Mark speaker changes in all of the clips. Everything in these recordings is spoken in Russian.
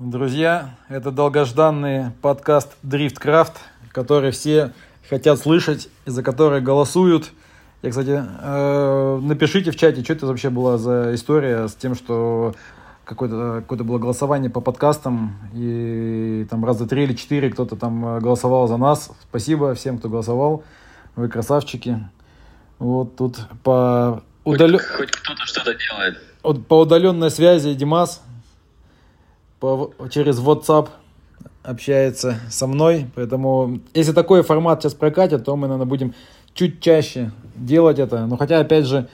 Speaker 1: Друзья, это долгожданный подкаст Дрифткрафт, который все хотят слышать и за который голосуют. Я, кстати, э, напишите в чате, что это вообще была за история с тем, что какое-то какое было голосование по подкастам, и там раза три или четыре кто-то там голосовал за нас. Спасибо всем, кто голосовал. Вы красавчики. Вот тут по
Speaker 2: удален... хоть, хоть кто-то что-то делает.
Speaker 1: По удаленной связи Димас по, через WhatsApp общается со мной. Поэтому, если такой формат сейчас прокатит, то мы, наверное, будем чуть чаще делать это. Но хотя, опять же,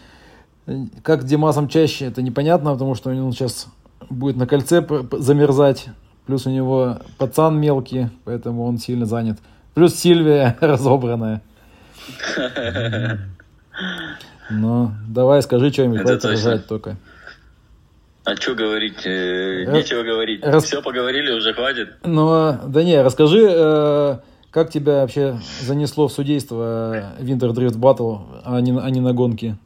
Speaker 1: как с Димасом чаще, это непонятно, потому что он сейчас будет на кольце замерзать. Плюс у него пацан мелкий, поэтому он сильно занят. Плюс Сильвия разобранная. Ну, давай скажи что-нибудь, только.
Speaker 2: А что говорить? Э, нечего говорить. Рас... Все поговорили, уже хватит.
Speaker 1: Ну, да не, расскажи, э, как тебя вообще занесло в судейство Winter Drift Battle, а не, а не на гонки?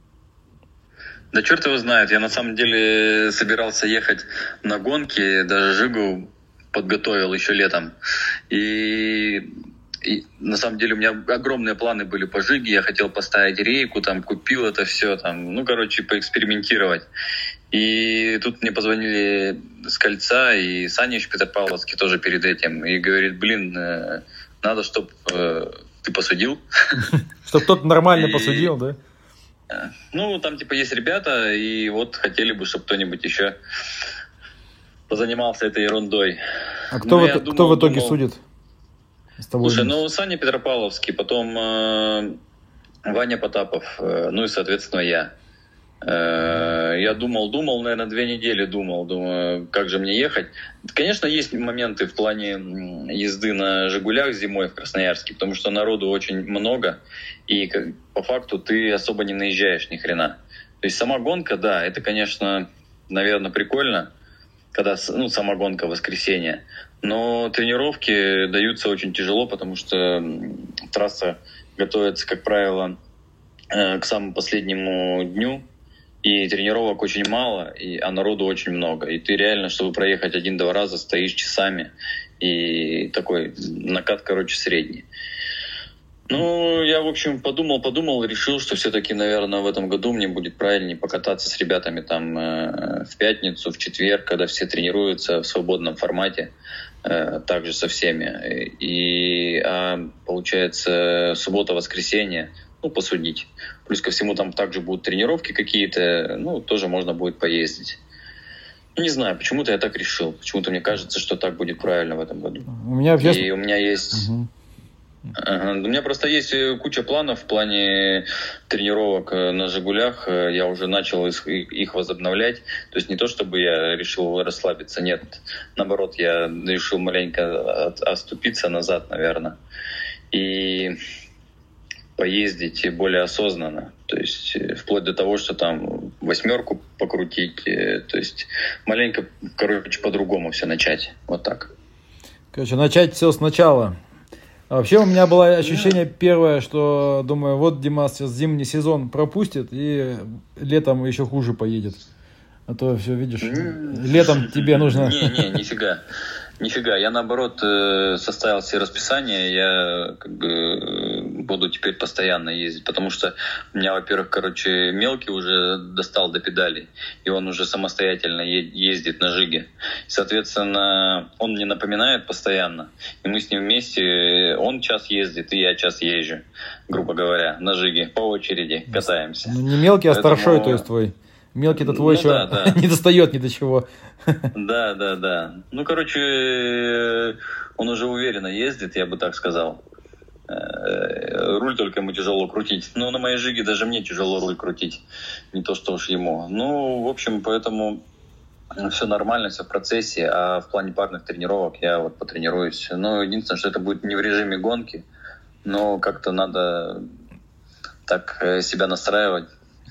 Speaker 2: Да черт его знает. Я на самом деле собирался ехать на гонки, даже Жигу подготовил еще летом. И и на самом деле у меня огромные планы были по Жиге, я хотел поставить рейку, там купил это все, там, ну, короче, поэкспериментировать. И тут мне позвонили с кольца, и Саня еще Петропавловский тоже перед этим, и говорит, блин, э, надо, чтобы э, ты посудил.
Speaker 1: Чтобы кто-то нормально посудил, да?
Speaker 2: Ну, там типа есть ребята, и вот хотели бы, чтобы кто-нибудь еще позанимался этой ерундой.
Speaker 1: А кто, ну, в, думал, кто в итоге думал... судит?
Speaker 2: Слушай, ну Саня Петропавловский, потом э, Ваня Потапов, э, ну и, соответственно, я. Э, я думал, думал, наверное, две недели думал, думаю, как же мне ехать. Конечно, есть моменты в плане езды на «Жигулях» зимой в Красноярске, потому что народу очень много, и по факту ты особо не наезжаешь ни хрена. То есть сама гонка, да, это, конечно, наверное, прикольно, когда ну, сама гонка воскресенье. Но тренировки даются очень тяжело, потому что трасса готовится, как правило, э, к самому последнему дню, и тренировок очень мало, и, а народу очень много. И ты реально, чтобы проехать один-два раза, стоишь часами, и такой накат, короче, средний. Ну, я, в общем, подумал, подумал, решил, что все-таки, наверное, в этом году мне будет правильнее покататься с ребятами там э, в пятницу, в четверг, когда все тренируются в свободном формате, э, также со всеми. И, а, получается, суббота-воскресенье, ну, посудить. Плюс ко всему там также будут тренировки какие-то, ну, тоже можно будет поездить. Ну, не знаю, почему-то я так решил. Почему-то мне кажется, что так будет правильно в этом году.
Speaker 1: У меня
Speaker 2: И у меня есть... Угу у меня просто есть э, куча планов в плане тренировок э, на «Жигулях». Э, я уже начал их возобновлять. То есть не то, чтобы я решил расслабиться, нет. Наоборот, я решил маленько отступиться назад, наверное. И поездить более осознанно. То есть вплоть до того, что там восьмерку покрутить. То есть маленько, короче, по-другому все начать. Вот так.
Speaker 1: Короче, начать все сначала. А вообще у меня было ощущение первое, что думаю, вот Димас сейчас зимний сезон пропустит и летом еще хуже поедет. А то все, видишь, летом тебе нужно...
Speaker 2: Не, не, нифига. Нифига, я наоборот э, составил себе расписание, я как бы буду теперь постоянно ездить, потому что у меня, во-первых, короче, мелкий уже достал до педалей, и он уже самостоятельно ездит на жиге. Соответственно, он мне напоминает постоянно, и мы с ним вместе, он час ездит, и я час езжу, грубо говоря, на жиге, по очереди катаемся.
Speaker 1: Ну, не мелкий, а Поэтому... старшой, то есть твой. Мелкий-то твой ну, еще да, да. не достает ни до чего.
Speaker 2: Да, да, да. Ну, короче, он уже уверенно ездит, я бы так сказал. Э, руль только ему тяжело крутить. Но на моей жиге даже мне тяжело руль крутить. Не то, что уж ему. Ну, в общем, поэтому все нормально, все в процессе. А в плане парных тренировок я вот потренируюсь. Но единственное, что это будет не в режиме гонки, но как-то надо так э, себя настраивать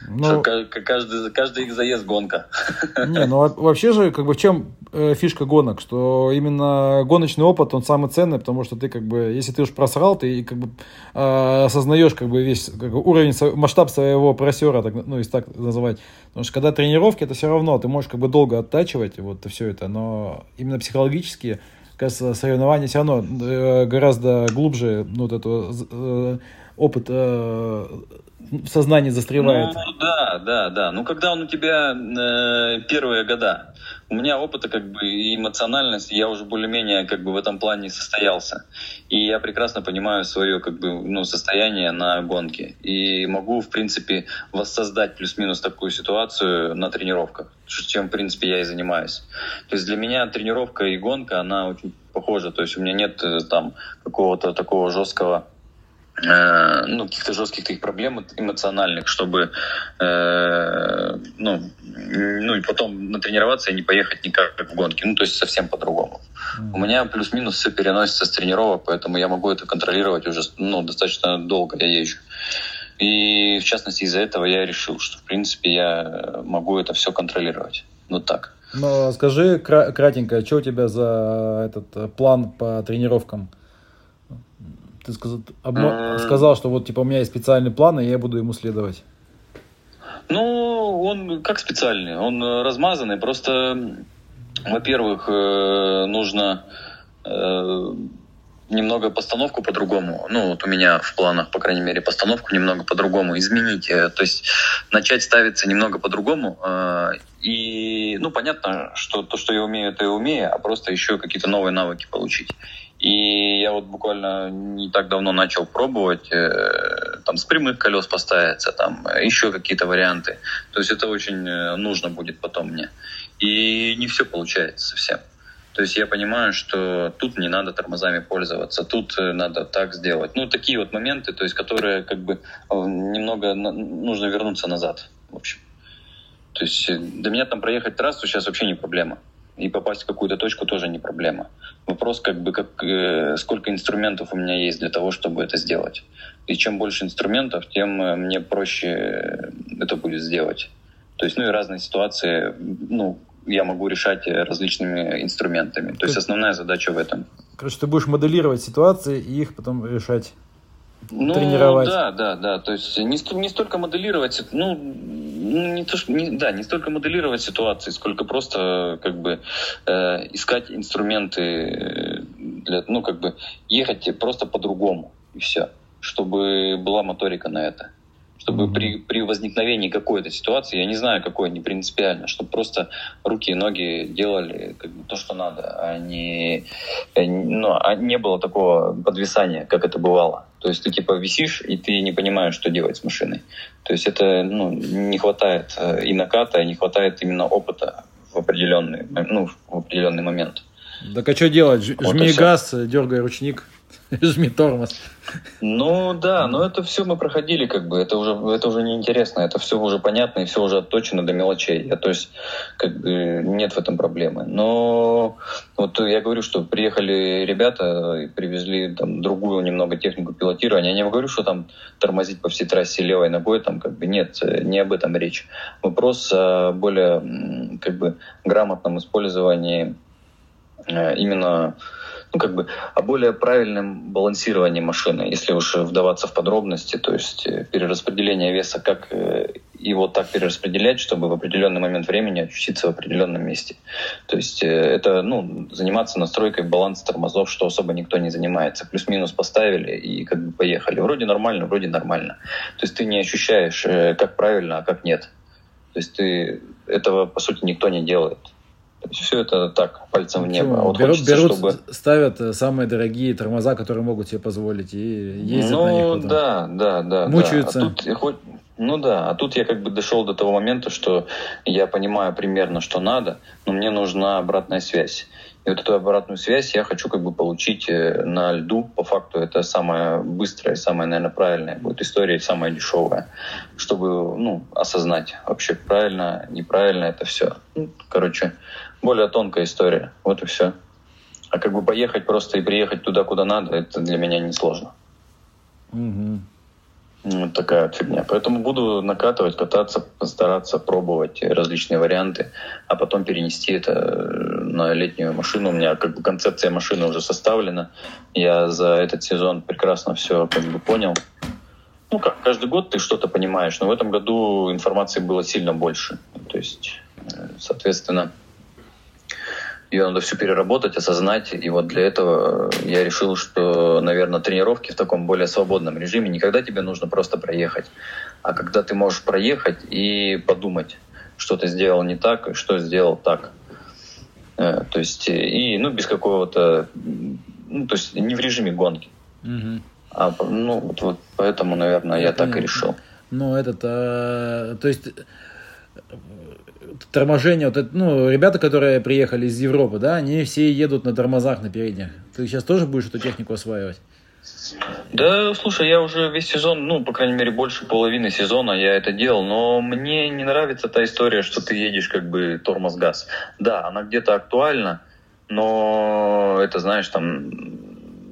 Speaker 2: Ну, каждый, каждый их заезд гонка.
Speaker 1: Не, ну вообще же, как бы в чем э, фишка гонок, что именно гоночный опыт, он самый ценный, потому что ты как бы, если ты уж просрал, ты как бы э, осознаешь как бы весь как бы, уровень, масштаб своего просера, так, ну, если так называть. Потому что когда тренировки, это все равно, ты можешь как бы долго оттачивать вот все это, но именно психологически, кажется, соревнования все равно э, гораздо глубже, ну, вот эту э, опыт э, в сознании застревает.
Speaker 2: Ну, да, да, да. Ну, когда он у тебя э, первые года, у меня опыта как бы эмоциональность, я уже более-менее как бы в этом плане состоялся. И я прекрасно понимаю свое как бы ну, состояние на гонке. И могу, в принципе, воссоздать плюс-минус такую ситуацию на тренировках, чем, в принципе, я и занимаюсь. То есть для меня тренировка и гонка, она очень похожа. То есть у меня нет э, там какого-то такого жесткого Э, ну, каких-то жестких таких проблем эмоциональных, чтобы э, ну, ну и потом натренироваться и не поехать никак в гонки. Ну, то есть совсем по-другому. Mm-hmm. У меня плюс-минус все переносится с тренировок, поэтому я могу это контролировать уже ну, достаточно долго я езжу. И в частности из-за этого я решил, что в принципе я могу это все контролировать. Вот так.
Speaker 1: Ну, скажи кратенько, что у тебя за этот э, план по тренировкам? Ты сказал, обма... а... сказал, что вот типа у меня есть специальный план, и я буду ему следовать.
Speaker 2: Ну, он как специальный, он э, размазанный. Просто, во-первых, э, нужно э, немного постановку по-другому. Ну, вот у меня в планах, по крайней мере, постановку немного по-другому изменить. То есть начать ставиться немного по-другому. И, ну, понятно, что то, что я умею, это я умею, а просто еще какие-то новые навыки получить. И я вот буквально не так давно начал пробовать э, там с прямых колес поставиться, там еще какие-то варианты. То есть это очень э, нужно будет потом мне. И не все получается совсем. То есть я понимаю, что тут не надо тормозами пользоваться, тут э, надо так сделать. Ну, такие вот моменты, то есть которые как бы немного нужно вернуться назад, в общем. То есть до меня там проехать трассу сейчас вообще не проблема и попасть в какую-то точку тоже не проблема. Вопрос, как бы, как, э, сколько инструментов у меня есть для того, чтобы это сделать. И чем больше инструментов, тем э, мне проще э, это будет сделать. То есть, ну и разные ситуации, ну, я могу решать различными инструментами. То есть основная задача в этом.
Speaker 1: Короче, ты будешь моделировать ситуации и их потом решать
Speaker 2: ну, тренировать. Да, да, да. То есть не, не столько моделировать, ну, не то, что, не, да, не столько моделировать ситуации, сколько просто как бы э, искать инструменты э, для, ну, как бы ехать просто по-другому и все, чтобы была моторика на это чтобы при, при возникновении какой-то ситуации, я не знаю какой, не принципиально, чтобы просто руки и ноги делали как бы, то, что надо, а не, э, ну, а не было такого подвисания, как это бывало. То есть ты типа висишь, и ты не понимаешь, что делать с машиной. То есть это ну, не хватает э, и наката, не хватает именно опыта в определенный, ну, в определенный момент.
Speaker 1: Так а что делать? Жми вот газ, дергай ручник. Жми тормоз.
Speaker 2: Ну да, но это все мы проходили, как бы, это уже, это уже неинтересно, это все уже понятно и все уже отточено до мелочей. Я, то есть, как бы, нет в этом проблемы. Но вот я говорю, что приехали ребята и привезли там другую немного технику пилотирования. Я не говорю, что там тормозить по всей трассе левой ногой, там как бы нет, не об этом речь. Вопрос о более, как бы, грамотном использовании э, именно ну, как бы о более правильном балансировании машины, если уж вдаваться в подробности, то есть э, перераспределение веса, как э, его так перераспределять, чтобы в определенный момент времени очутиться в определенном месте. То есть э, это ну, заниматься настройкой баланса тормозов, что особо никто не занимается. Плюс-минус поставили и как бы поехали. Вроде нормально, вроде нормально. То есть ты не ощущаешь, как правильно, а как нет. То есть ты этого, по сути, никто не делает все это так, пальцем в небо. А
Speaker 1: вот берут, хочется, берут чтобы... ставят э, самые дорогие тормоза, которые могут себе позволить, и ездят
Speaker 2: ну,
Speaker 1: на них
Speaker 2: потом. да, да, да.
Speaker 1: Мучаются.
Speaker 2: Да. А тут, хоть, ну да, а тут я как бы дошел до того момента, что я понимаю примерно, что надо, но мне нужна обратная связь. И вот эту обратную связь я хочу как бы получить э, на льду. По факту это самая быстрая, самая, наверное, правильная будет история самая дешевая, чтобы ну, осознать вообще правильно, неправильно это все. Ну, короче, более тонкая история. Вот и все. А как бы поехать просто и приехать туда, куда надо, это для меня несложно.
Speaker 1: Угу.
Speaker 2: Вот такая фигня. Поэтому буду накатывать, кататься, стараться пробовать различные варианты, а потом перенести это э, на летнюю машину. У меня как бы концепция машины уже составлена. Я за этот сезон прекрасно все как бы понял. Ну как, каждый год ты что-то понимаешь, но в этом году информации было сильно больше. То есть, э, соответственно, ее надо все переработать, осознать. И вот для этого я решил, что, наверное, тренировки в таком более свободном режиме никогда тебе нужно просто проехать, а когда ты можешь проехать и подумать, что ты сделал не так, что сделал так. Э, то есть, и, ну, без какого-то, ну, то есть не в режиме гонки. Угу. А, ну, вот, вот поэтому, наверное, я, я так и решил.
Speaker 1: Ну, этот, а, то есть торможение, вот это, ну, ребята, которые приехали из Европы, да, они все едут на тормозах на передних. Ты сейчас тоже будешь эту технику осваивать?
Speaker 2: Да, слушай, я уже весь сезон, ну, по крайней мере, больше половины сезона я это делал, но мне не нравится та история, что ты едешь как бы тормоз-газ. Да, она где-то актуальна, но это, знаешь, там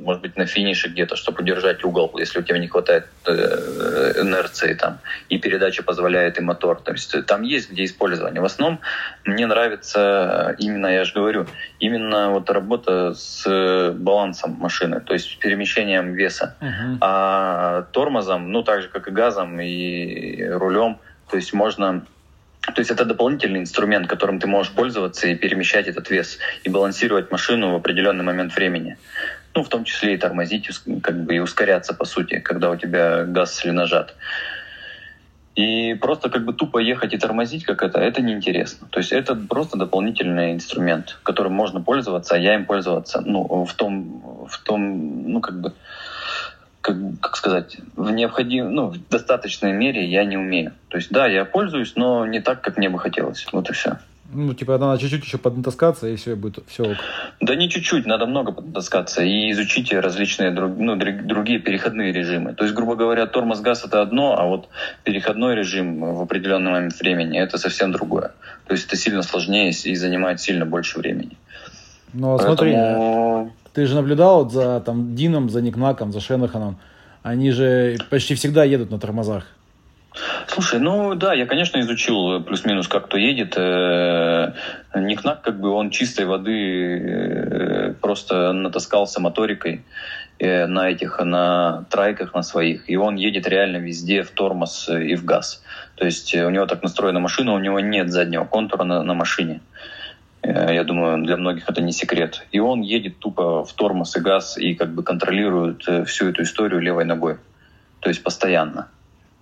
Speaker 2: может быть, на финише где-то, чтобы удержать угол, если у тебя не хватает э, инерции там, и передача позволяет и мотор. То есть там есть где использование. В основном мне нравится именно, я же говорю, именно вот работа с балансом машины, то есть перемещением веса. Uh-huh. А тормозом, ну так же, как и газом и рулем, то есть можно то есть это дополнительный инструмент, которым ты можешь пользоваться и перемещать этот вес, и балансировать машину в определенный момент времени ну, в том числе и тормозить, как бы и ускоряться, по сути, когда у тебя газ или нажат. И просто как бы тупо ехать и тормозить как это, это неинтересно. То есть это просто дополнительный инструмент, которым можно пользоваться, а я им пользоваться, ну, в том, в том, ну, как бы, как, как сказать, в необходим, ну, в достаточной мере я не умею. То есть, да, я пользуюсь, но не так, как мне бы хотелось. Вот и все.
Speaker 1: Ну, типа, надо чуть-чуть еще поднатаскаться, и все будет все ок.
Speaker 2: Да не чуть-чуть, надо много поднатаскаться и изучить различные ну, другие переходные режимы. То есть, грубо говоря, тормоз газ это одно, а вот переходной режим в определенный момент времени это совсем другое. То есть это сильно сложнее и занимает сильно больше времени.
Speaker 1: Ну, а Поэтому... смотри, ты же наблюдал за там Дином, за Никнаком, за Шенаханом. Они же почти всегда едут на тормозах.
Speaker 2: Слушай, ну да, я, конечно, изучил плюс-минус, как кто едет. Э, Никнак, как бы, он чистой воды э, просто натаскался моторикой э, на этих, на трайках на своих, и он едет реально везде в тормоз и в газ. То есть у него так настроена машина, у него нет заднего контура на, на машине. Я думаю, для многих это не секрет. И он едет тупо в тормоз и газ и как бы контролирует всю эту историю левой ногой. То есть постоянно.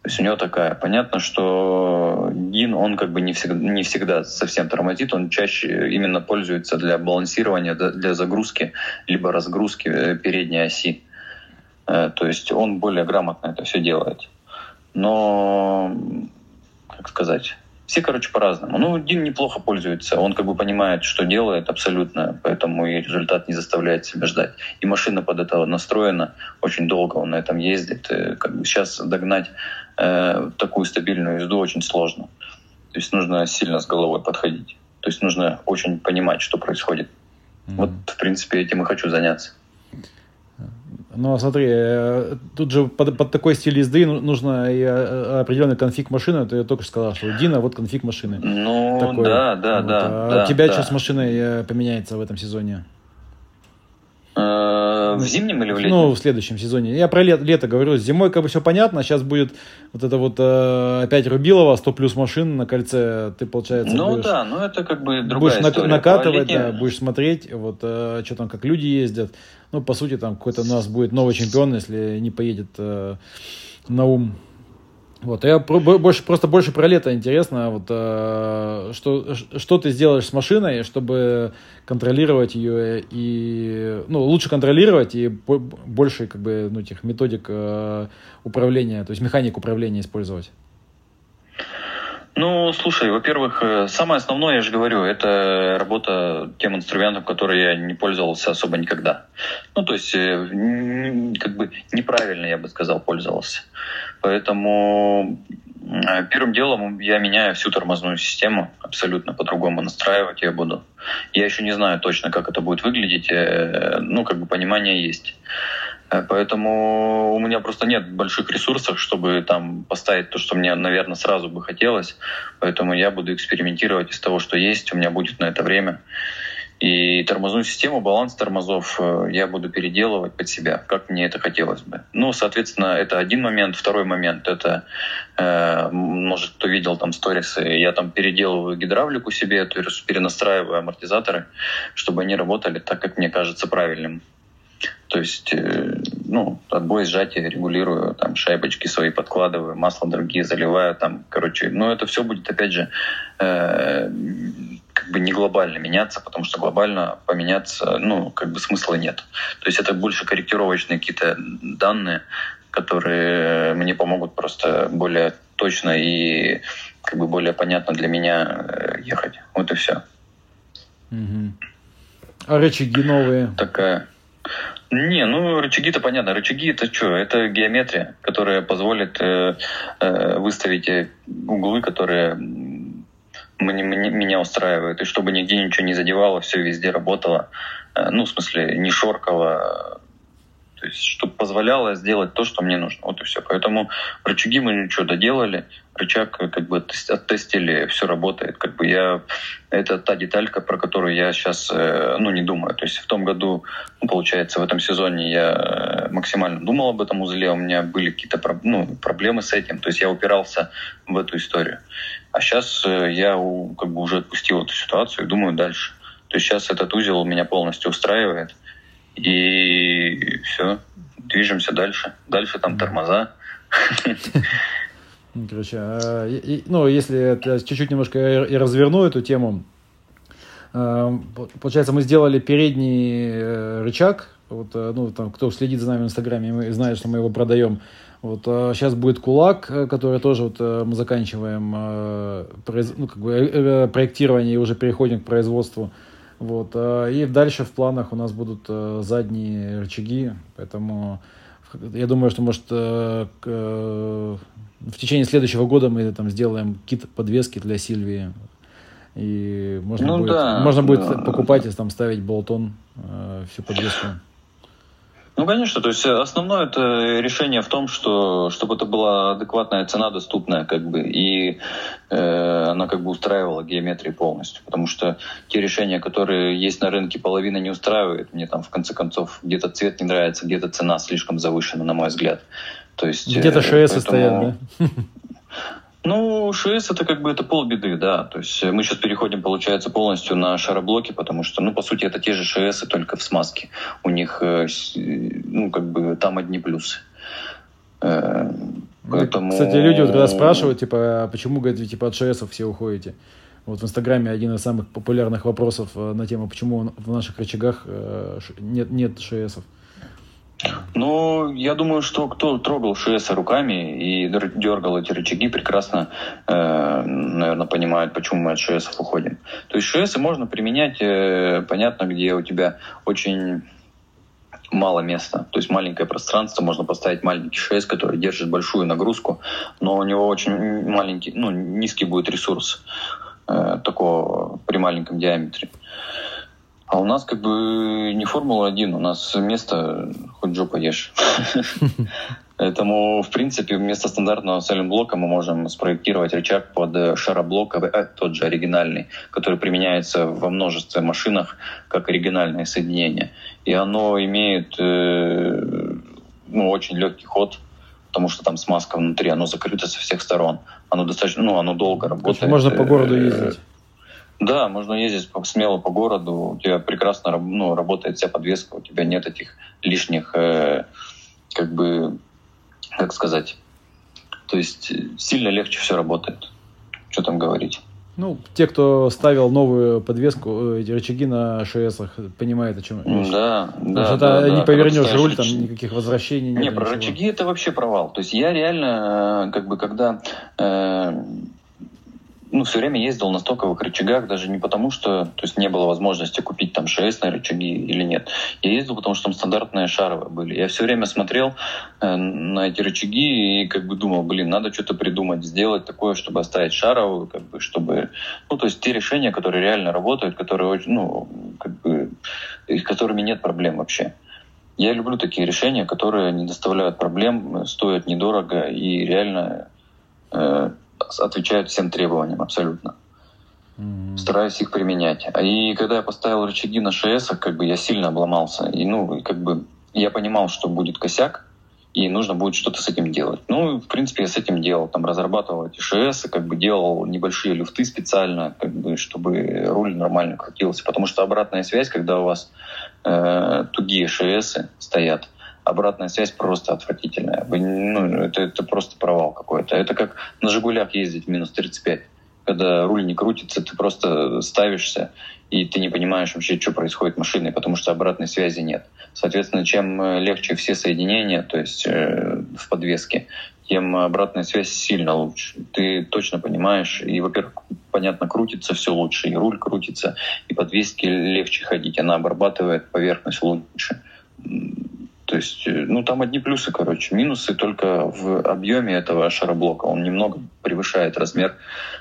Speaker 2: То есть у него такая. Понятно, что Дин, он как бы не всегда, не всегда совсем тормозит, он чаще именно пользуется для балансирования, для загрузки, либо разгрузки э, передней оси. Э, то есть он более грамотно это все делает. Но, как сказать, все, короче, по-разному. Ну, Дин неплохо пользуется, он как бы понимает, что делает абсолютно, поэтому и результат не заставляет себя ждать. И машина под это настроена, очень долго он на этом ездит. Э, как бы сейчас догнать э, такую стабильную езду очень сложно. То есть нужно сильно с головой подходить. То есть нужно очень понимать, что происходит. Mm-hmm. Вот, в принципе, этим и хочу заняться.
Speaker 1: Ну, а смотри, э, тут же под, под такой стиль езды ну, нужно и э, определенный конфиг машины. Ты только что сказал, что Дина вот конфиг машины.
Speaker 2: Ну, такой. да, да, вот. да.
Speaker 1: А
Speaker 2: да,
Speaker 1: у тебя
Speaker 2: да.
Speaker 1: что с машиной э, поменяется в этом сезоне?
Speaker 2: В зимнем или в летнем?
Speaker 1: Ну, в следующем сезоне. Я про лето, лето говорю. Зимой как бы все понятно. Сейчас будет вот это вот э, опять Рубилова, 100 плюс машин на кольце. Ты, получается,
Speaker 2: Ну будешь, да, ну это как бы другая
Speaker 1: будешь история. накатывать, да, будешь смотреть, вот э, что там, как люди ездят. Ну, по сути, там какой-то у нас будет новый чемпион, если не поедет э, на ум вот, я больше, просто больше про лето интересно, вот, э, что, что ты сделаешь с машиной, чтобы контролировать ее и, ну, лучше контролировать и больше, как бы, ну, этих методик э, управления, то есть механик управления использовать.
Speaker 2: Ну, слушай, во-первых, э, самое основное, я же говорю, это работа тем инструментом, который я не пользовался особо никогда. Ну, то есть, э, как бы неправильно, я бы сказал, пользовался. Поэтому Первым делом я меняю всю тормозную систему, абсолютно по-другому настраивать я буду. Я еще не знаю точно, как это будет выглядеть, э, ну, как бы понимание есть. Э, поэтому у меня просто нет больших ресурсов, чтобы там поставить то, что мне, наверное, сразу бы хотелось. Поэтому я буду экспериментировать из того, что есть. У меня будет на это время. И тормозную систему, баланс тормозов э, я буду переделывать под себя, как мне это хотелось бы. Ну, соответственно, это один момент. Второй момент — это, э, может, кто видел там сторисы, я там переделываю гидравлику себе, то есть перенастраиваю амортизаторы, чтобы они работали так, как мне кажется правильным. То есть, э, ну, отбой, сжатие регулирую, там, шайбочки свои подкладываю, масло другие заливаю, там, короче, ну, это все будет, опять же, э, как бы не глобально меняться, потому что глобально поменяться, ну, как бы смысла нет. То есть это больше корректировочные какие-то данные, которые мне помогут просто более точно и как бы более понятно для меня э, ехать. Вот и все.
Speaker 1: Угу. А рычаги новые?
Speaker 2: Такая. Не, ну рычаги-то понятно. Рычаги это что? Это геометрия, которая позволит э, э, выставить э, углы, которые мне, мне, меня устраивают, и чтобы нигде ничего не задевало, все везде работало. Э, ну, в смысле, не шоркало, то есть, чтобы позволяло сделать то, что мне нужно. Вот и все. Поэтому рычаги мы ничего доделали, рычаг как бы оттестили, все работает. Как бы я это та деталька, про которую я сейчас э, ну не думаю. То есть в том году, ну, получается, в этом сезоне я э, максимально думал об этом узле, у меня были какие-то ну, проблемы с этим. То есть я упирался в эту историю. А сейчас э, я как бы уже отпустил эту ситуацию и думаю дальше. То есть сейчас этот узел меня полностью устраивает. И все, движемся дальше. Дальше там тормоза.
Speaker 1: Короче, а, ну, если чуть-чуть немножко и разверну эту тему, а, получается, мы сделали передний э, рычаг, вот, э, ну, там, кто следит за нами в Инстаграме, знает, что мы его продаем. Вот, сейчас а, будет кулак, э, который тоже вот, мы заканчиваем ну, как бы, проектирование и уже переходим к производству. Вот, и дальше в планах у нас будут задние рычаги, поэтому я думаю, что может в течение следующего года мы там сделаем кит подвески для Сильвии. И можно ну, будет, да, можно будет да. покупать и там ставить болтон э, всю подвеску.
Speaker 2: Ну, конечно, то есть основное это решение в том, что чтобы это была адекватная цена, доступная, как бы, и э, она как бы устраивала геометрии полностью. Потому что те решения, которые есть на рынке, половина не устраивает. Мне там в конце концов где-то цвет не нравится, где-то цена слишком завышена, на мой взгляд. То есть,
Speaker 1: Где-то ШС поэтому... стоят, да?
Speaker 2: Ну, ШС это как бы это полбеды, да. То есть мы сейчас переходим, получается, полностью на шароблоки, потому что, ну, по сути, это те же ШС, только в смазке. У них, э, ну, как бы там одни плюсы.
Speaker 1: Э, поэтому... Кстати, люди вот когда спрашивают, типа, а почему, говорят, типа, от ШС все уходите? Вот в Инстаграме один из самых популярных вопросов э, на тему, почему в наших рычагах нет, нет ШСов.
Speaker 2: Ну, я думаю, что кто трогал ШС руками и дергал эти рычаги, прекрасно, э, наверное, понимают, почему мы от ШС уходим. То есть ШС можно применять, э, понятно, где у тебя очень мало места, то есть маленькое пространство, можно поставить маленький ШС, который держит большую нагрузку, но у него очень маленький, ну, низкий будет ресурс э, такого при маленьком диаметре. А у нас как бы не Формула-1, у нас место хоть жопа ешь. Поэтому, в принципе, вместо стандартного сайлент-блока мы можем спроектировать рычаг под шароблок, э, тот же оригинальный, который применяется во множестве машинах как оригинальное соединение. И оно имеет э, ну, очень легкий ход, потому что там смазка внутри, оно закрыто со всех сторон. Оно достаточно, ну, оно долго работает.
Speaker 1: Можно по городу э, ездить.
Speaker 2: Да, можно ездить смело по городу, у тебя прекрасно ну, работает вся подвеска, у тебя нет этих лишних, э, как бы, как сказать, то есть сильно легче все работает. Что там говорить?
Speaker 1: Ну, те, кто ставил новую подвеску, эти рычаги на ШС, понимают, о чем
Speaker 2: речь. Да,
Speaker 1: да. Что да, не да, повернешь руль, там никаких возвращений
Speaker 2: нет. Не, про ничего. рычаги это вообще провал. То есть я реально, э, как бы, когда э, ну, все время ездил на стоковых рычагах, даже не потому, что то есть не было возможности купить там ШС на рычаги или нет. Я ездил, потому что там стандартные шаровые были. Я все время смотрел э, на эти рычаги и как бы думал, блин, надо что-то придумать, сделать такое, чтобы оставить шаровую, как бы, чтобы... Ну, то есть те решения, которые реально работают, которые очень, ну, как бы, которыми нет проблем вообще. Я люблю такие решения, которые не доставляют проблем, стоят недорого и реально э, отвечают всем требованиям абсолютно. Mm-hmm. Стараюсь их применять. И когда я поставил рычаги на ШС, как бы я сильно обломался. И ну, как бы я понимал, что будет косяк, и нужно будет что-то с этим делать. Ну, в принципе, я с этим делал. Там разрабатывал эти ШС, как бы делал небольшие люфты специально, как бы, чтобы руль нормально крутился. Потому что обратная связь, когда у вас э, тугие ШС стоят, обратная связь просто отвратительная. Вы, ну, это, это просто провал какой-то. Это как на «Жигулях» ездить минус 35. Когда руль не крутится, ты просто ставишься, и ты не понимаешь вообще, что происходит машиной, потому что обратной связи нет. Соответственно, чем э, легче все соединения, то есть э, в подвеске, тем обратная связь сильно лучше. Ты точно понимаешь, и, во-первых, понятно, крутится все лучше, и руль крутится, и подвеске легче ходить, она обрабатывает поверхность лучше. То есть, э, ну, там одни плюсы, короче. Минусы только в объеме этого шароблока. Он немного превышает размер,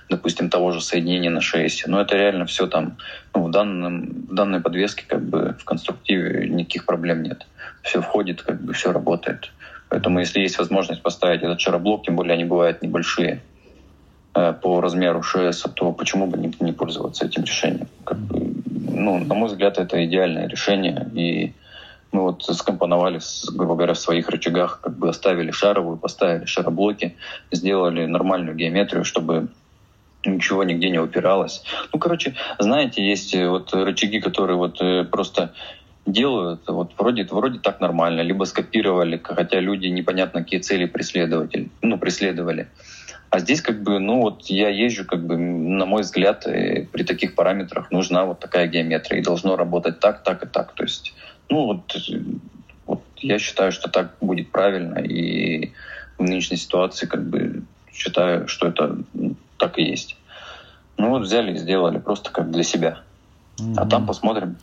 Speaker 2: допустим, того же соединения на шеесте. Но это реально все там, ну, в, данном, в данной подвеске, как бы, в конструктиве никаких проблем нет. Все входит, как бы, все работает. Поэтому, если есть возможность поставить этот шароблок, тем более они бывают небольшие э, по размеру ШС, то почему бы не, не пользоваться этим решением? Как бы, ну, на мой взгляд, это идеальное решение. И мы вот скомпоновали, грубо говоря, в своих рычагах, как бы оставили шаровую, поставили шароблоки, сделали нормальную геометрию, чтобы ничего нигде не упиралось. Ну, короче, знаете, есть э, вот рычаги, которые вот э, просто делают, вот вроде, вроде так нормально, либо скопировали, хотя люди непонятно какие цели преследовали, ну, преследовали. А здесь как бы, ну вот я езжу, как бы, на мой взгляд, э, при таких параметрах нужна вот такая геометрия. И должно работать так, так и так. То есть ну, вот, вот я считаю, что так будет правильно, и в нынешней ситуации как бы считаю, что это так и есть. Ну вот взяли и сделали просто как для себя. Mm-hmm. А там посмотрим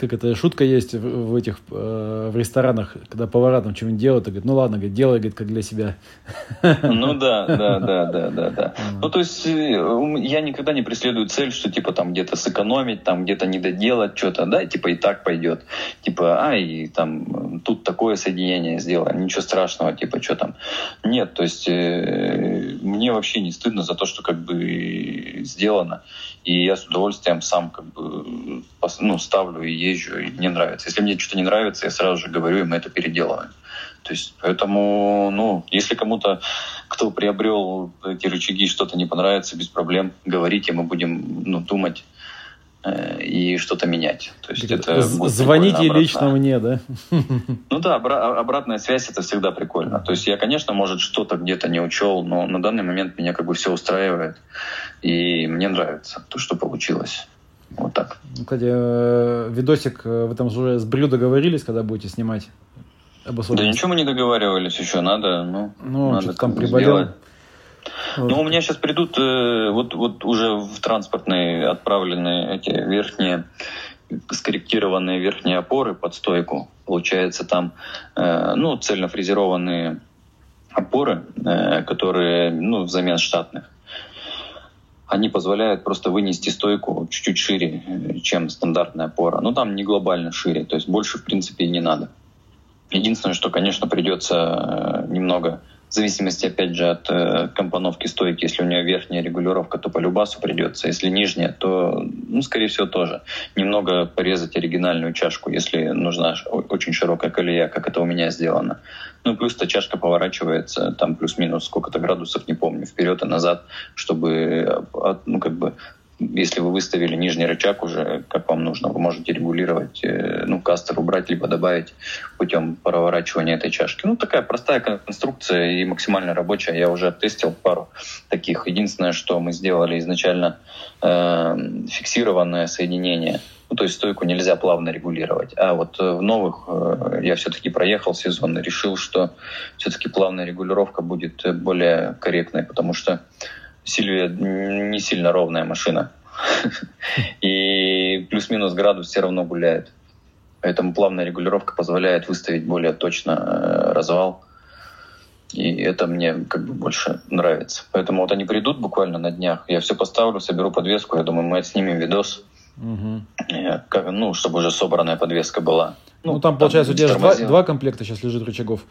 Speaker 1: как это шутка есть в, в этих э, в ресторанах, когда повара там что-нибудь делают, и говорит, ну ладно, говорит, делай, говорит, как для себя.
Speaker 2: Ну да, да, да, да, да, да. Ну то есть э, я никогда не преследую цель, что типа там где-то сэкономить, там где-то не доделать что-то, да, типа и так пойдет. Типа, ай, там тут такое соединение сделаем, ничего страшного, типа что там. Нет, то есть э, мне вообще не стыдно за то, что как бы сделано. И я с удовольствием сам как бы ну, ставлю и езжу, и мне нравится. Если мне что-то не нравится, я сразу же говорю, и мы это переделываем. То есть, поэтому, ну, если кому-то, кто приобрел эти рычаги, что-то не понравится, без проблем, говорите, мы будем ну, думать э, и что-то менять. То есть это
Speaker 1: Звоните лично мне, да?
Speaker 2: Ну да, обра- обратная связь это всегда прикольно. То есть я, конечно, может, что-то где-то не учел, но на данный момент меня как бы все устраивает. И мне нравится то, что получилось. Вот так.
Speaker 1: Ну, кстати, э, видосик, э, вы там уже с Брю договорились, когда будете снимать?
Speaker 2: Да ничего мы не договаривались еще, надо, ну,
Speaker 1: ну надо там приболел. Сделать.
Speaker 2: Ну, у меня сейчас придут, э, вот, вот уже в транспортные отправлены эти верхние, скорректированные верхние опоры под стойку. Получается там, э, ну, цельнофрезерованные опоры, э, которые, ну, взамен штатных они позволяют просто вынести стойку чуть-чуть шире, э, чем стандартная опора. Но там не глобально шире, то есть больше, в принципе, и не надо. Единственное, что, конечно, придется э, немного в зависимости, опять же, от э, компоновки стойки. Если у нее верхняя регулировка, то по любасу придется. Если нижняя, то, ну, скорее всего, тоже. Немного порезать оригинальную чашку, если нужна очень широкая колея, как это у меня сделано. Ну, плюс эта чашка поворачивается, там плюс-минус сколько-то градусов, не помню, вперед и назад, чтобы, э, ну, как бы если вы выставили нижний рычаг уже, как вам нужно, вы можете регулировать, э, ну, кастер убрать, либо добавить путем проворачивания этой чашки. Ну, такая простая конструкция и максимально рабочая. Я уже тестил пару таких. Единственное, что мы сделали изначально э, фиксированное соединение. Ну, то есть стойку нельзя плавно регулировать. А вот э, в новых э, я все-таки проехал сезон и решил, что все-таки плавная регулировка будет более корректной, потому что Сильвия не сильно ровная машина. И плюс-минус градус все равно гуляет. Поэтому плавная регулировка позволяет выставить более точно э, развал. И это мне как бы больше нравится. Поэтому вот они придут буквально на днях. Я все поставлю, соберу подвеску. Я думаю, мы отснимем видос. Угу. Как, ну, чтобы уже собранная подвеска была.
Speaker 1: Ну, ну там, получается, у тебя два, два комплекта сейчас лежит рычагов.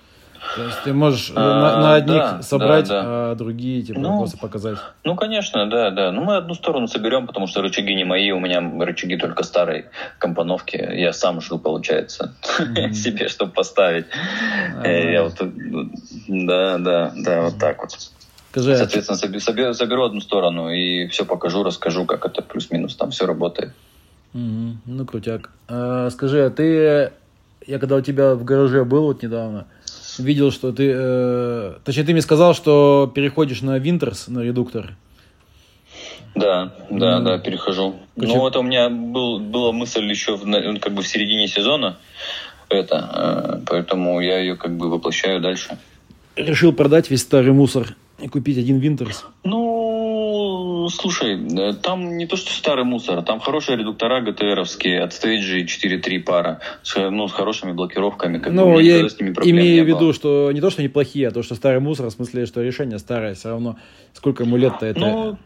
Speaker 1: То есть ты можешь а, на, на одних да, собрать, да, да. а другие типа ну, просто показать.
Speaker 2: Ну, конечно, да, да. Ну, мы одну сторону соберем, потому что рычаги не мои, у меня рычаги только старой компоновки. Я сам жду, получается, mm-hmm. себе, чтобы поставить. А, Я вот, да, да, да, вот так вот. Скажи, а Соответственно, соберу, соберу одну сторону и все покажу, расскажу, как это плюс-минус там все работает.
Speaker 1: Mm-hmm. Ну, крутяк. А, скажи, а ты, я когда у тебя в гараже был вот недавно, видел, что ты... Э, точнее, ты мне сказал, что переходишь на Винтерс, на редуктор.
Speaker 2: Да, да, mm. да, перехожу. Почему? Ну, это у меня был, была мысль еще в, ну, как бы в середине сезона, это, э, поэтому я ее как бы воплощаю дальше.
Speaker 1: Решил продать весь старый мусор и купить один Винтерс?
Speaker 2: Ну, слушай, э, там не то, что старый мусор, там хорошие редуктора ГТРовские от Stage 4.3 пара, с, ну, с хорошими блокировками. Как
Speaker 1: ну, я имею в виду, что не то, что они плохие, а то, что старый мусор, в смысле, что решение старое, все равно сколько ему лет-то это...
Speaker 2: Ну,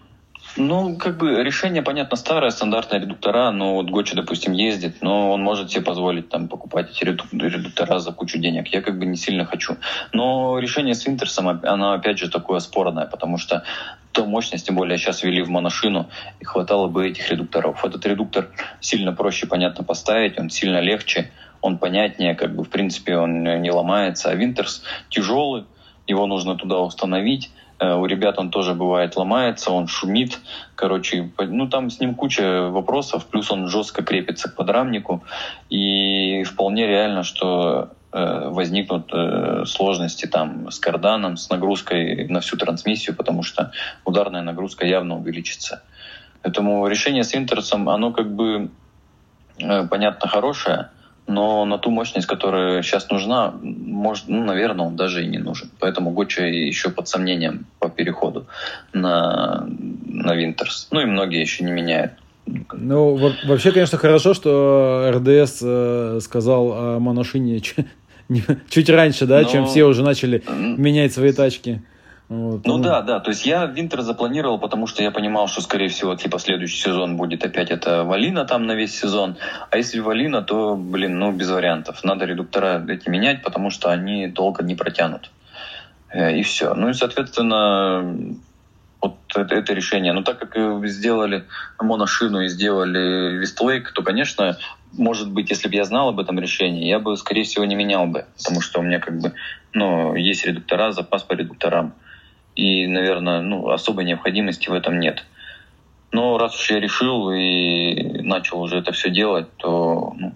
Speaker 2: ну, как бы решение, понятно, старое, стандартные редуктора, но вот Гочи, допустим, ездит, но он может себе позволить там покупать эти редуктора за кучу денег. Я как бы не сильно хочу. Но решение с Винтерсом, оно опять же такое спорное, потому что то мощность, тем более сейчас ввели в моношину, и хватало бы этих редукторов. Этот редуктор сильно проще, понятно, поставить, он сильно легче, он понятнее, как бы, в принципе, он не ломается. А Винтерс тяжелый, его нужно туда установить, у ребят он тоже бывает ломается, он шумит. Короче, ну там с ним куча вопросов, плюс он жестко крепится к подрамнику. И вполне реально, что э, возникнут э, сложности там с карданом, с нагрузкой на всю трансмиссию, потому что ударная нагрузка явно увеличится. Поэтому решение с Интерсом, оно как бы понятно хорошее, но на ту мощность, которая сейчас нужна, может, ну, наверное, он даже и не нужен. Поэтому Гоча еще под сомнением по переходу на, на Винтерс. Ну и многие еще не меняют.
Speaker 1: Ну, вообще, конечно, хорошо, что РДС э, сказал о моношине чуть раньше, да, Но... чем все уже начали менять свои тачки.
Speaker 2: Вот, ну, ну да, да. То есть я Винтер запланировал, потому что я понимал, что, скорее всего, типа следующий сезон будет опять это Валина там на весь сезон. А если Валина, то, блин, ну без вариантов. Надо редуктора эти менять, потому что они долго не протянут. Э, и все. Ну и, соответственно, вот это, это решение. Но так как сделали моношину и сделали Вестлейк, то, конечно, может быть, если бы я знал об этом решении, я бы, скорее всего, не менял бы, потому что у меня как бы, ну, есть редуктора, запас по редукторам. И, наверное, ну, особой необходимости в этом нет. Но раз уж я решил и начал уже это все делать, то ну?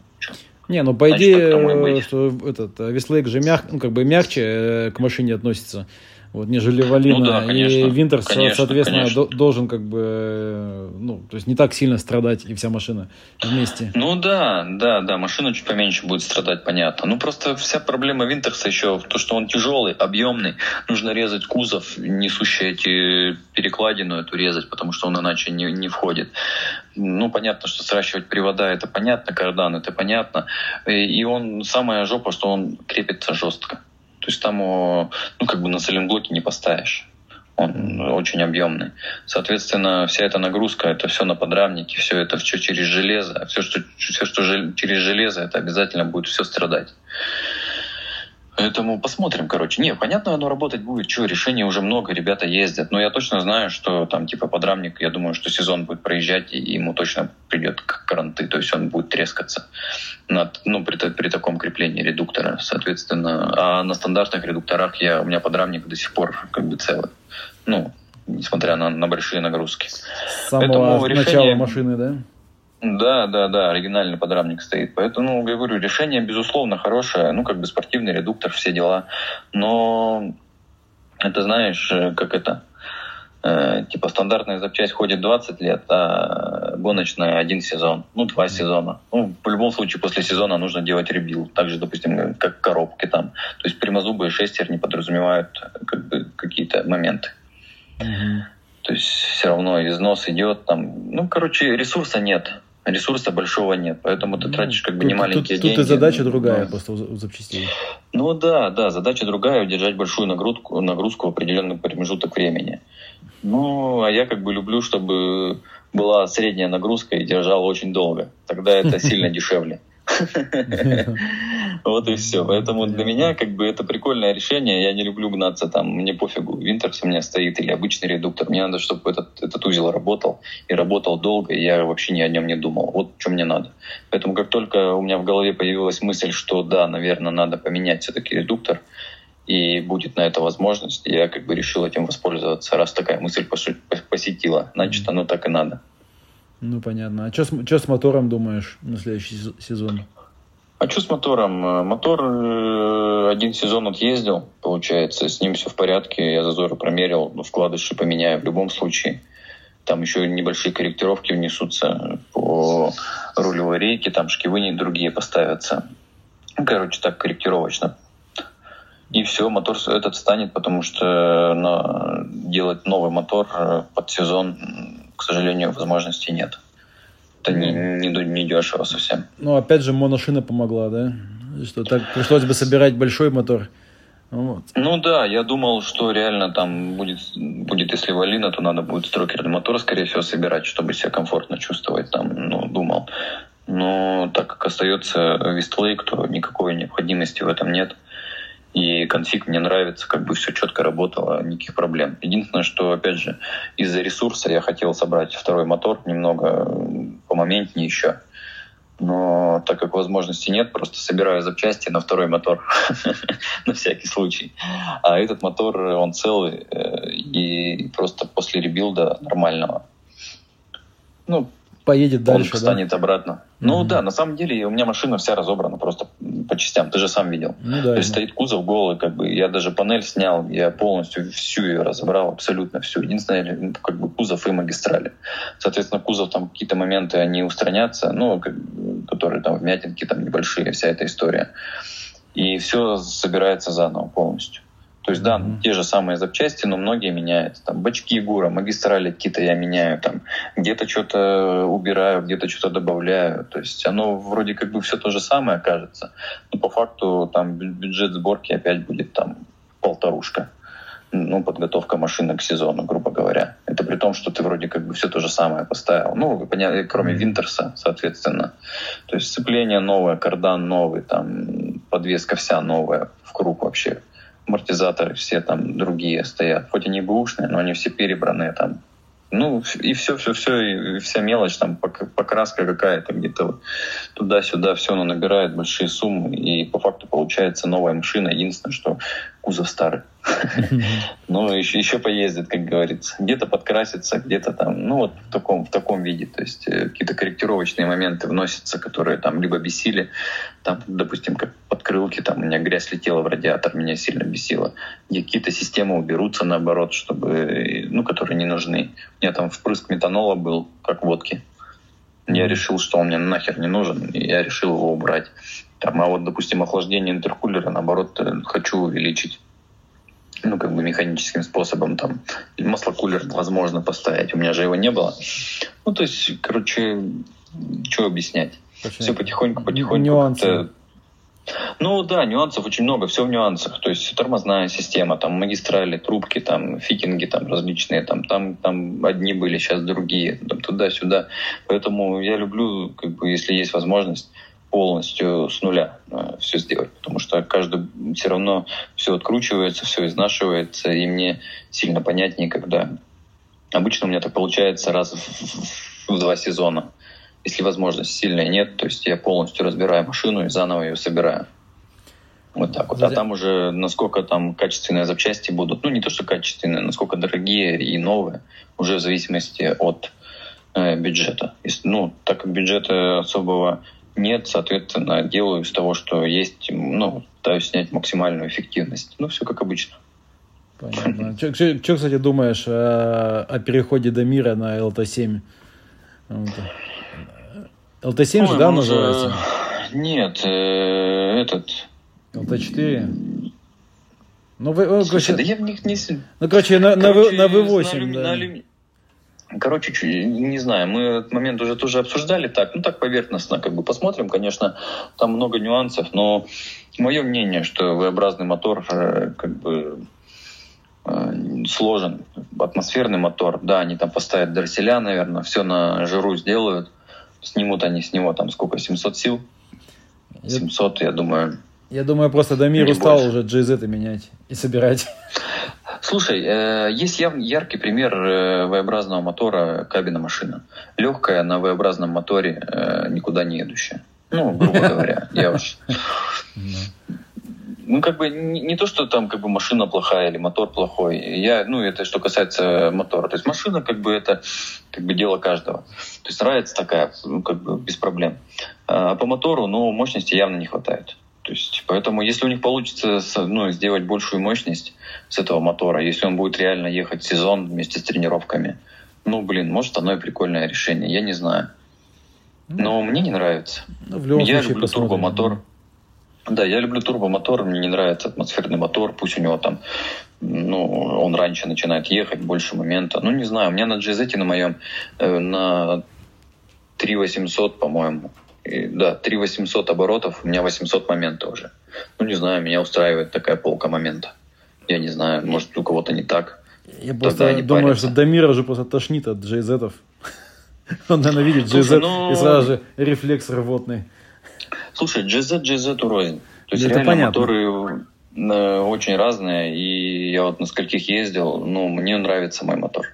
Speaker 1: Не, ну по идее, что этот Вестлейк же мяг, ну, как бы мягче э, к машине относится вот, нежели Валина. Ну, да, конечно, и Винтер, конечно, соответственно, конечно. должен как бы, ну, то есть не так сильно страдать и вся машина вместе.
Speaker 2: Ну да, да, да, машина чуть поменьше будет страдать, понятно. Ну просто вся проблема Винтерса еще в том, что он тяжелый, объемный. Нужно резать кузов, несущие эти перекладину эту резать, потому что он иначе не, не входит. Ну, понятно, что сращивать привода, это понятно, кардан, это понятно. И он, самая жопа, что он крепится жестко. То есть там, ну, как бы на сайлентблоке не поставишь. Он очень объемный. Соответственно, вся эта нагрузка, это все на подрамнике, все это все через железо. Все, что, все, что через железо, это обязательно будет все страдать. Поэтому посмотрим, короче. Не, понятно, оно работать будет. Что, решений уже много, ребята ездят. Но я точно знаю, что там типа подрамник, я думаю, что сезон будет проезжать, и ему точно придет к каранты, то есть он будет трескаться над, ну, при, при таком креплении редуктора, соответственно. А на стандартных редукторах я, у меня подрамник до сих пор как бы целый. Ну, несмотря на, на большие нагрузки.
Speaker 1: С самого Поэтому решение... начала машины, да?
Speaker 2: Да, да, да, оригинальный подрамник стоит. Поэтому, я говорю, решение, безусловно, хорошее. Ну, как бы спортивный редуктор, все дела. Но это, знаешь, э, как это... Э, типа стандартная запчасть ходит 20 лет, а гоночная один сезон, ну, два сезона. Ну, в любом случае, после сезона нужно делать ребил. Также, допустим, как коробки там. То есть прямозубые шестер не подразумевают как бы какие-то моменты. Mm-hmm. То есть все равно износ идет там. Ну, короче, ресурса нет. Ресурса большого нет. Поэтому ты ну, тратишь как бы тут, немаленькие
Speaker 1: тут,
Speaker 2: деньги.
Speaker 1: Тут и задача другая но... просто у запчастей.
Speaker 2: Ну да, да, задача другая удержать большую нагрузку, нагрузку в определенный промежуток времени. Ну, а я как бы люблю, чтобы была средняя нагрузка и держала очень долго. Тогда это сильно дешевле. Вот и все. Поэтому для меня как бы это прикольное решение. Я не люблю гнаться там, мне пофигу, Винтерс у меня стоит или обычный редуктор. Мне надо, чтобы этот, этот узел работал и работал долго, и я вообще ни о нем не думал. Вот что мне надо. Поэтому как только у меня в голове появилась мысль, что да, наверное, надо поменять все-таки редуктор, и будет на это возможность, я как бы решил этим воспользоваться, раз такая мысль посетила. Значит, оно так и надо.
Speaker 1: Ну, понятно. А что с, с мотором думаешь на следующий сезон?
Speaker 2: А что с мотором? Э, мотор э, один сезон отъездил, получается, с ним все в порядке. Я зазоры промерил, ну, вкладыши поменяю в любом случае. Там еще небольшие корректировки внесутся по рулевой рейке, там шкивы другие поставятся. Короче, так корректировочно. И все, мотор этот станет, потому что на, делать новый мотор э, под сезон, к сожалению, возможности нет это не, не, не дешево совсем.
Speaker 1: Ну, опять же, моношина помогла, да? Что так пришлось бы собирать большой мотор.
Speaker 2: Вот. Ну да, я думал, что реально там будет, будет если валина, то надо будет строкерный мотор, скорее всего, собирать, чтобы себя комфортно чувствовать там, ну, думал. Но так как остается Вестлейк, то никакой необходимости в этом нет. И конфиг мне нравится, как бы все четко работало, никаких проблем. Единственное, что, опять же, из-за ресурса я хотел собрать второй мотор немного помоментнее еще. Но так как возможности нет, просто собираю запчасти на второй мотор на всякий случай. А этот мотор, он целый э, и просто после ребилда нормального. Ну,
Speaker 1: поедет дальше,
Speaker 2: он встанет да? обратно. Ну mm-hmm. да, на самом деле у меня машина вся разобрана просто по частям. Ты же сам видел. Ну, да, То есть да. стоит кузов голый, как бы я даже панель снял, я полностью всю ее разобрал, абсолютно всю. Единственное, ну, как бы кузов и магистрали. Соответственно, кузов там какие-то моменты они устранятся, ну, как, которые там вмятинки там небольшие, вся эта история. И все собирается заново полностью. То есть, да, mm-hmm. те же самые запчасти, но многие меняют. Там бачки гура, магистрали какие-то я меняю, там где-то что-то убираю, где-то что-то добавляю. То есть оно вроде как бы все то же самое кажется, но по факту там бюджет сборки опять будет там полторушка. Ну, подготовка машины к сезону, грубо говоря. Это при том, что ты вроде как бы все то же самое поставил. Ну, понятно, кроме Винтерса, соответственно. То есть сцепление новое, кардан новый, там подвеска вся новая в круг вообще амортизаторы все там другие стоят. Хоть они бэушные, но они все перебранные там. Ну, и все, все, все, и вся мелочь, там, покраска какая-то где-то туда-сюда, все оно набирает большие суммы, и по факту получается новая машина. Единственное, что кузов старый. Ну, еще, еще поездит, как говорится. Где-то подкрасится, где-то там, ну, вот в таком, в таком виде. То есть э, какие-то корректировочные моменты вносятся, которые там либо бесили, там, допустим, как подкрылки, там у меня грязь летела в радиатор, меня сильно бесило. Какие-то системы уберутся, наоборот, чтобы, ну, которые не нужны. У меня там впрыск метанола был, как водки. Я решил, что он мне нахер не нужен, и я решил его убрать. Там, а вот, допустим, охлаждение интеркулера, наоборот, э, хочу увеличить. Ну, как бы механическим способом там. Маслокулер возможно поставить. У меня же его не было. Ну, то есть, короче, что объяснять? Почему? Все потихоньку, потихоньку.
Speaker 1: Нюансы.
Speaker 2: Ну да, нюансов очень много, все в нюансах. То есть тормозная система, там магистрали, трубки, там фикинги там различные, там, там, там одни были, сейчас другие, там, туда-сюда. Поэтому я люблю, как бы, если есть возможность, полностью с нуля э, все сделать, потому что каждый все равно все откручивается, все изнашивается, и мне сильно понятнее, когда обычно у меня так получается раз в, в два сезона, если возможность сильная нет, то есть я полностью разбираю машину и заново ее собираю. Вот так вот. А там уже насколько там качественные запчасти будут, ну не то что качественные, насколько дорогие и новые, уже в зависимости от э, бюджета. Если, ну, так как бюджета особого нет, соответственно, делаю из того, что есть, ну, пытаюсь снять максимальную эффективность. Ну, все как обычно.
Speaker 1: Понятно. Что, кстати, думаешь о, о переходе до мира на LT7? Вот. LT7 Ой, же, да, называется?
Speaker 2: Нет, э, этот...
Speaker 1: LT4? Ну, вы,
Speaker 2: Слушай, короче, да я в них не...
Speaker 1: Ну, короче, на, короче, на, на V8,
Speaker 2: на,
Speaker 1: да.
Speaker 2: На. Короче, не знаю, мы этот момент уже тоже обсуждали так, ну так поверхностно, как бы посмотрим, конечно, там много нюансов, но мое мнение, что V-образный мотор э, как бы э, сложен, атмосферный мотор, да, они там поставят дросселя, наверное, все на жиру сделают, снимут они с него там сколько, 700 сил, 700, я думаю.
Speaker 1: Я думаю, просто Дамир устал больше. уже GZ менять и собирать.
Speaker 2: Слушай, э, есть яркий пример э, V-образного мотора кабина машина. Легкая на V-образном моторе, э, никуда не едущая. Ну, грубо говоря, я уж... Ну, как бы не, не то, что там как бы машина плохая или мотор плохой. Я, ну, это что касается мотора. То есть машина как бы это как бы дело каждого. То есть нравится такая, ну, как бы без проблем. А по мотору, ну, мощности явно не хватает. То есть, поэтому, если у них получится ну, сделать большую мощность с этого мотора, если он будет реально ехать сезон вместе с тренировками, ну, блин, может, оно и прикольное решение, я не знаю. Но мне не нравится. Ну, в любом я люблю посмотрим. турбомотор. Да, я люблю турбомотор, мне не нравится атмосферный мотор, пусть у него там, ну, он раньше начинает ехать, больше момента. Ну, не знаю, у меня на GZ на моем, э, на 3800, по-моему, и, да, 3 800 оборотов, у меня 800 момента уже. Ну, не знаю, меня устраивает такая полка момента. Я не знаю, может, у кого-то не так.
Speaker 1: Я просто не думаю, парятся. что Дамира уже просто тошнит от джейзетов. Он, наверное, видит джейзет ну... и сразу же рефлекс рвотный.
Speaker 2: Слушай, джейзет джейзет урознь. То есть Это реально понятно. моторы э, очень разные, и я вот на скольких ездил, ну, мне нравится мой мотор.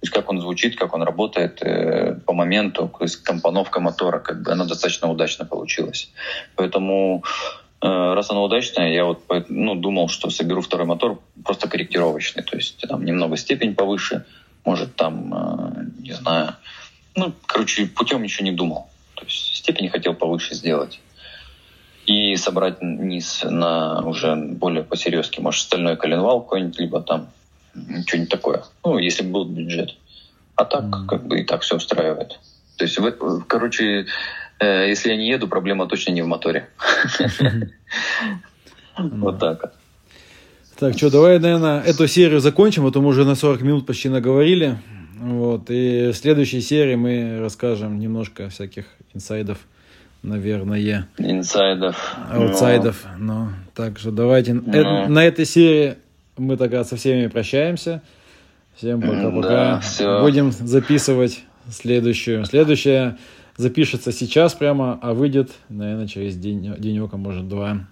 Speaker 2: То есть как он звучит, как он работает э, по моменту, компоновка мотора, как бы она достаточно удачно получилась. Поэтому э, раз она удачная, я вот ну, думал, что соберу второй мотор просто корректировочный, то есть там немного степень повыше, может там, э, не знаю, ну, короче, путем еще не думал. То есть степень хотел повыше сделать и собрать низ на уже более посерьезки, может, стальной коленвал какой-нибудь, либо там что-нибудь такое. Ну, если был бюджет. А так, как бы и так все устраивает. То есть, короче, э, если я не еду, проблема точно не в моторе. Вот так.
Speaker 1: Так, что, давай, наверное, эту серию закончим, а то мы уже на 40 минут почти наговорили. Вот, и в следующей серии мы расскажем немножко всяких инсайдов, наверное.
Speaker 2: Инсайдов.
Speaker 1: Аутсайдов. Но, ну, так что давайте. Но. Э, на этой серии мы тогда со всеми прощаемся. Всем пока-пока. Да, Будем записывать следующую. Следующая запишется сейчас прямо, а выйдет, наверное, через день, денек, а может два.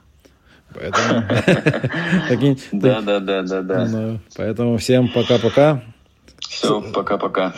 Speaker 2: Поэтому... Да, да, да, да, да.
Speaker 1: Поэтому всем пока-пока.
Speaker 2: Все, пока-пока.